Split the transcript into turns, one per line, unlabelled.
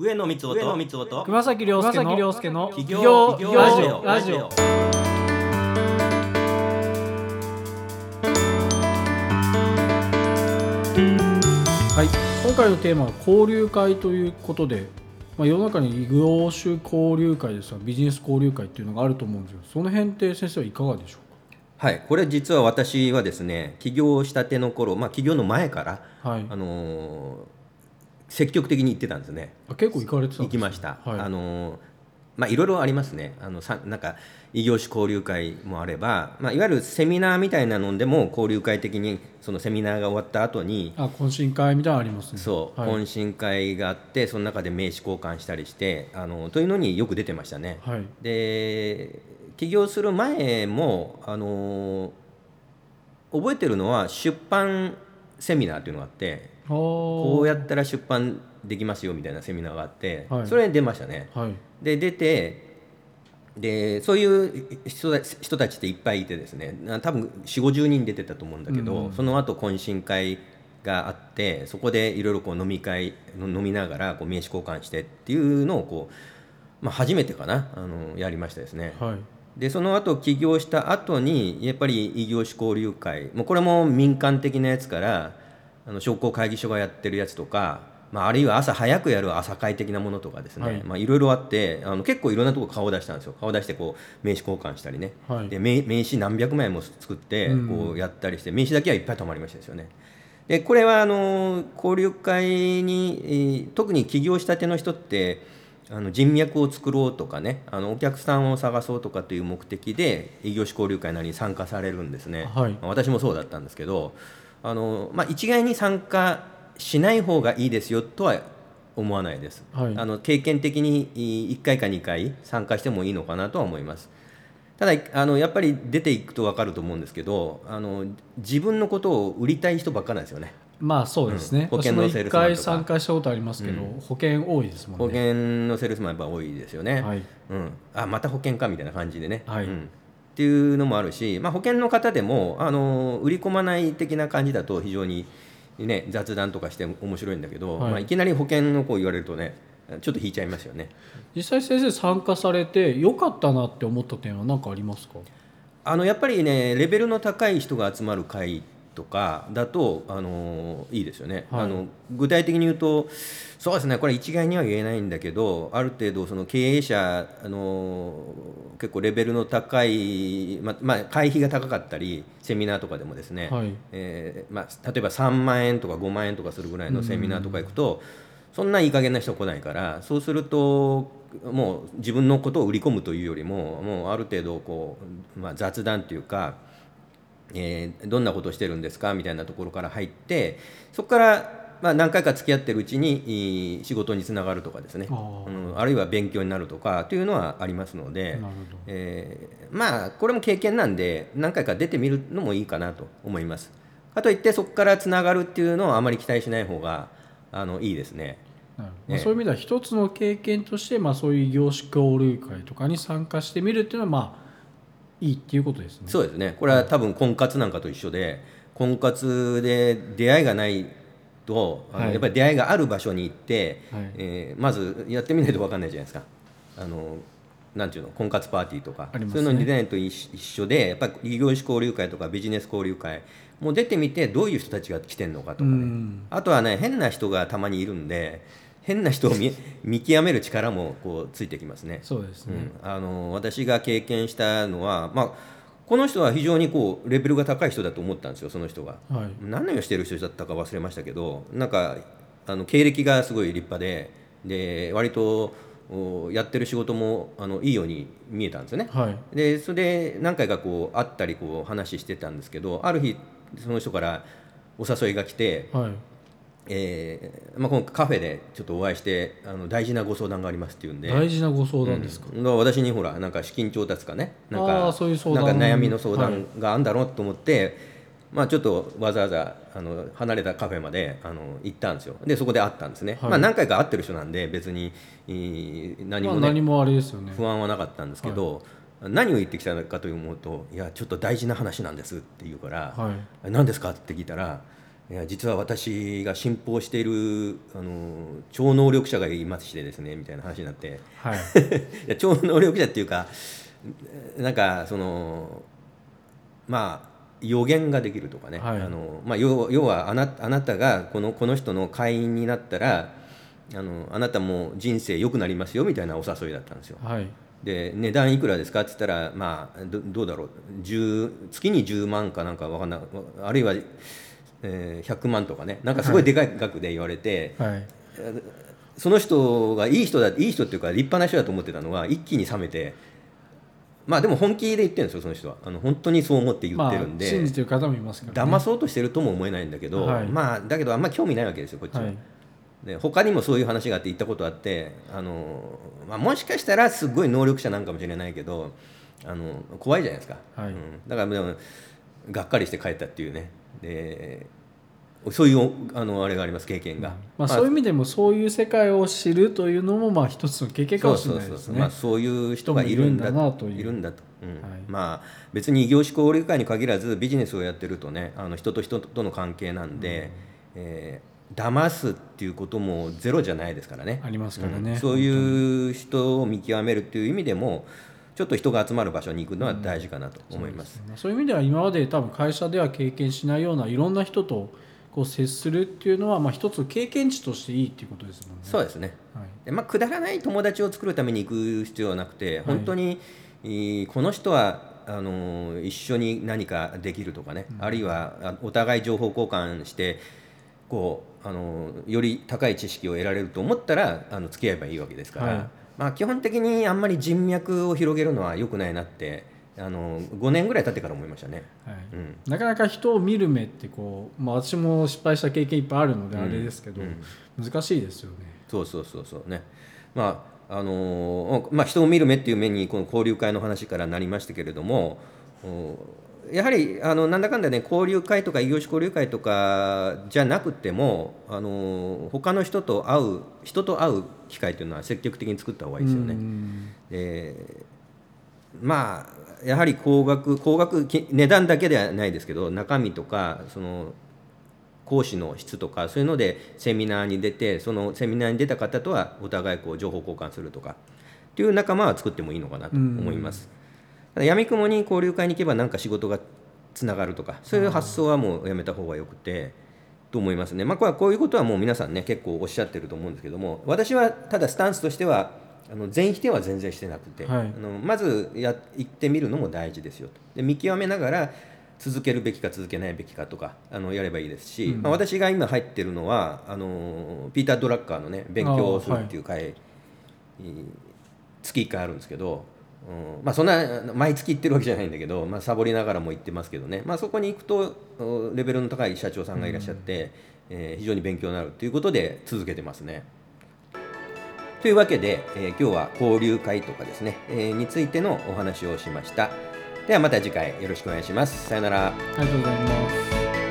上野光夫とと
熊崎亮介の亮介の
企業
企業ラジオ
ラジオ。
ラジオはい。今回のテーマは交流会ということで、まあ、世の中に異業種交流会ですとかビジネス交流会っていうのがあると思うんですけどその辺って先生はいかがでしょ
はい。これ実は私はですね起業したての頃まあ起業の前から
うかはい。
あのー積極的に行ってたんですね。
あ結構行かれてたん
行
ですね。
きました、
はい。
あのーまあいろいろありますね。あのさなんか異業種交流会もあれば、まあ、いわゆるセミナーみたいなのでも交流会的にそのセミナーが終わった後に
あ懇親会みたいなのありますね。
そう、
はい。
懇親会があってその中で名刺交換したりしてあのというのによく出てましたね。
はい。
で起業する前もあの覚えてるのは出版セミナーっていうのがあってこ
こ
うやったら出版できますよみたいなセミナーがあって、
はい。
それに出ましたね。
はい。
で出てでそういう人たちっていっぱいいてですね。な多分4 5 0人出てたと思うんだけど、
うん
その後懇親会があってそこでいろいろこう飲み会飲みながらこう名刺交換してっていうのをこう、まあ、初めてかなあのやりましたですね。
はい。
でその後起業した後にやっぱり異業種交流会もうこれも民間的なやつからあの商工会議所がやってるやつとか、まあ、あるいは朝早くやる朝会的なものとかですね、
はい。
いまあ、いろいろあってあの結構いろんなとこ顔を出したんですよ。顔出してこう名刺交換したりね、
はい。
で名名刺何百枚も作って
うん。
こうやったりして、名刺だけはいっぱい溜まりましたですよね。でこれはあの交流会に、えー特に起業したての人ってあの人脈を作ろうとかねあのお客さんを探そうとかという目的で異業種交流会なりに参加されるんですね、
はい。
まあ私もそうだったんですけどあの、まあ、一概に参加しない方がいいですよとは思わないです、
はい。
あの経験的に1回か2回参加してもいいのかなとは思います。ただあのやっぱり出ていくと分かると思うんですけどあの自分のことを売りたい人ばっかなんですよね。
まあそうですね、
うん。保険のセールスマンとか。
回参加したことありますけど、保険多いですもんね。
保険のセールスマンやっぱ多いですよね、
はい。
うん、あまた保険かみたいな感じでね、
はい。
うん、っていうのもあるし、まあ、保険の方でもあの売り込まない的な感じだと非常に、ね、雑談とかして面白いんだけど、
はい
いまあ、いきなり保険のこう言われるとねちょっと引いちゃいますよね。
実際先生参加されて良かったなって思った点は何かありますか？
あのやっぱりねレベルの高い人が集まる会とかだとあのいいですよね、
はい。
あの具体的に言うとそうですねこれ一概には言えないんだけどある程度その経営者あの結構レベルの高い、ままあ、会費が高かったりセミナーとかでもですね、
はい。
えーまあ、例えば3万円とか5万円とかするぐらいのセミナーとか行くと、そんないい加減な人来ないからそうするともう自分のことを売り込むというよりももうある程度こう、まあ、雑談というか、えーどんなことをしてるんですかみたいなところから入ってそこから、まあ、何回か付き合ってるうちに仕事につながるとかですね。
あー。
うん、あるいは勉強になるとかというのはありますので。えーまあこれも経験なんで何回か出てみるのもいいかなと思います。かといってそこからつながるっていうのはあまり期待しない方があのいいですね。
まあ
ね
そういう意味では一つの経験として、まあ、そういう業種交流会とかに参加してみるっていうのはまあいいっていうことですね。
そうですね。これは多分婚活なんかと一緒で婚活で出会いがないと
はい。
やっぱり出会いがある場所に行って、
はい。
えーまずやってみないと分かんないじゃないですか。あのなんていうの婚活パーティーとか、
ね。
そういうのに出ないと一緒でやっぱり異業種交流会とかビジネス交流会もう出てみてどういう人たちが来てるのかとか
う
ね
ん。
あとはね変な人がたまにいるんで変な人を見 見極める力もこうついてきますね。
そうですね、
うん、あの私が経験したのは、まあ、この人は非常にこうレベルが高い人だと思ったんですよその人が。
はい
何をしてる人だったか忘れましたけどなんかあの経歴がすごい立派でで割とおやってる仕事もあのいいように見えたんですよね。
はい
でそれで何回かこう会ったりこう話してたんですけどある日その人からお誘いが来て、
はい
えーまあ、このカフェでちょっとお会いしてあの大事なご相談がありますっていうんで。
大事なご相談ですか、
うん。私にほらなんか資金調達かねなん
あ
か
ーそういう相談。
なんか悩みの相
はい
談があるんだろうと思って、まあ、ちょっとわざわざあの離れたカフェまであの行ったんですよ。でそこで会ったんですね、
はい。
まあ、何回か会ってる人なんで別にいい何
まあ、
もね、
何もあれですよね。
不安はなかったんですけど、何を言ってきたかというと「いやちょっと大事な話なんです」って言うから
はい「
何ですか?」って聞いたらいや実は私が信奉しているあの超能力者がいましてですねみたいな話になって。
はい。
いや超能力者っていうかなんかそのまあ予言ができるとかね、
はい。
あのまあ、要要はあなあなたがこのこの人の会員になったらあのあなたも人生良くなりますよみたいなお誘いだったんですよ。
はい。
で値段いくらですかって言ったらまあどどうだろう。10月に10万かなんかわかんないあるいは、えー100万とかね。なんかすごいでかい額で言われて、
はい。
その人がいい人だいい人っていうか立派な人だと思ってたのが一気に冷めて。まあでも本気で言ってるんですよその人は。あの本当にそう思って言
まあ
ってるんで、
信じてる方もいますからね。
騙そうとしてるとも思えないんだけど、
はい。
まあだけどあんま興味ないわけですよこっちは。
はい。
で他にもそういう話があって行ったことあってあの、まあ、もしかしたらすごい能力者なんかもしれないけどあの怖いじゃないですか、
はい。
うん、だからでもがっかりして帰ったっていうねでそういうあのあれがあります経験が、
まあ、そういう意味でもそういう世界を知るというのもまあ一つの経験かもしれないですね。
まあ、そういう人がいるんだ
という。
いるんだと、うん。
はい。
まあ別に異業種交流会に限らずビジネスをやってるとねあの人と人との関係なんで、えー騙すっていうこともゼロじゃないですからね。
ありますからね。
うん。そういう人を見極めるっていう意味でもちょっと人が集まる場所に行くのは大事かなと思います。
まあそういう意味では今まで多分会社では経験しないようないろんな人とこう接するっていうのはまあ一つ経験値としていいっていうことですもんね。
そうですね。
はい。
でまあ、くだらない友達を作るために行く必要はなくて本当に、えーこの人はあのー一緒に何かできるとかね、あるいはあお互い情報交換してこうあのーより高い知識を得られると思ったらあの付き合えばいいわけですから、
はい
まあ、基本的にあんまり人脈を広げるのは良くないなってあのー5年ぐらい経ってから思いましたね。
はい
うん
なかなか人を見る目ってこう、まあ、私も失敗した経験いっぱいあるのであれですけど、
うん
難しいですよね。
そうそうそうそうね。まああのーまあ、人を見る目っていう面にこの交流会の話からなりましたけれどもおやはりあのなんだかんだね交流会とか異業種交流会とかじゃなくてもあのー他の人と会う人と会う機会というのは積極的に作った方がいいですよね。
うん
でまあやはり高額高額き値段だけではないですけど中身とかその講師の質とかそういうのでセミナーに出てそのセミナーに出た方とはお互いこう情報交換するとかっていう仲間は作ってもいいのかなと思います。ただ闇雲に交流会に行けば何か仕事がつながるとかそういう発想はもうやめた方がよくてと思いますね。まあこれはこういうことはもう皆さんね結構おっしゃってると思うんですけども私はただスタンスとしてはあの全否定は全然してなくて、
はい。
あのまずや行ってみるのも大事ですよと。で見極めながら続けるべきか続けないべきかとかあのやればいいですし、
うん。
まあ、私が今入ってるのはあのピーター・ドラッカーのね勉強をするっていう会、月1回あるんですけど、うんまあ、そんな毎月行ってるわけじゃないんだけど、まあ、サボりながらも行ってますけどね、まあ、そこに行くとおレベルの高い社長さんがいらっしゃって、えー非常に勉強になるということで続けてますね。というわけで、えー今日は交流会とかですね、えーについてのお話をしました。ではまた次回よろしくお願いします。さよなら。
ありがとうございます。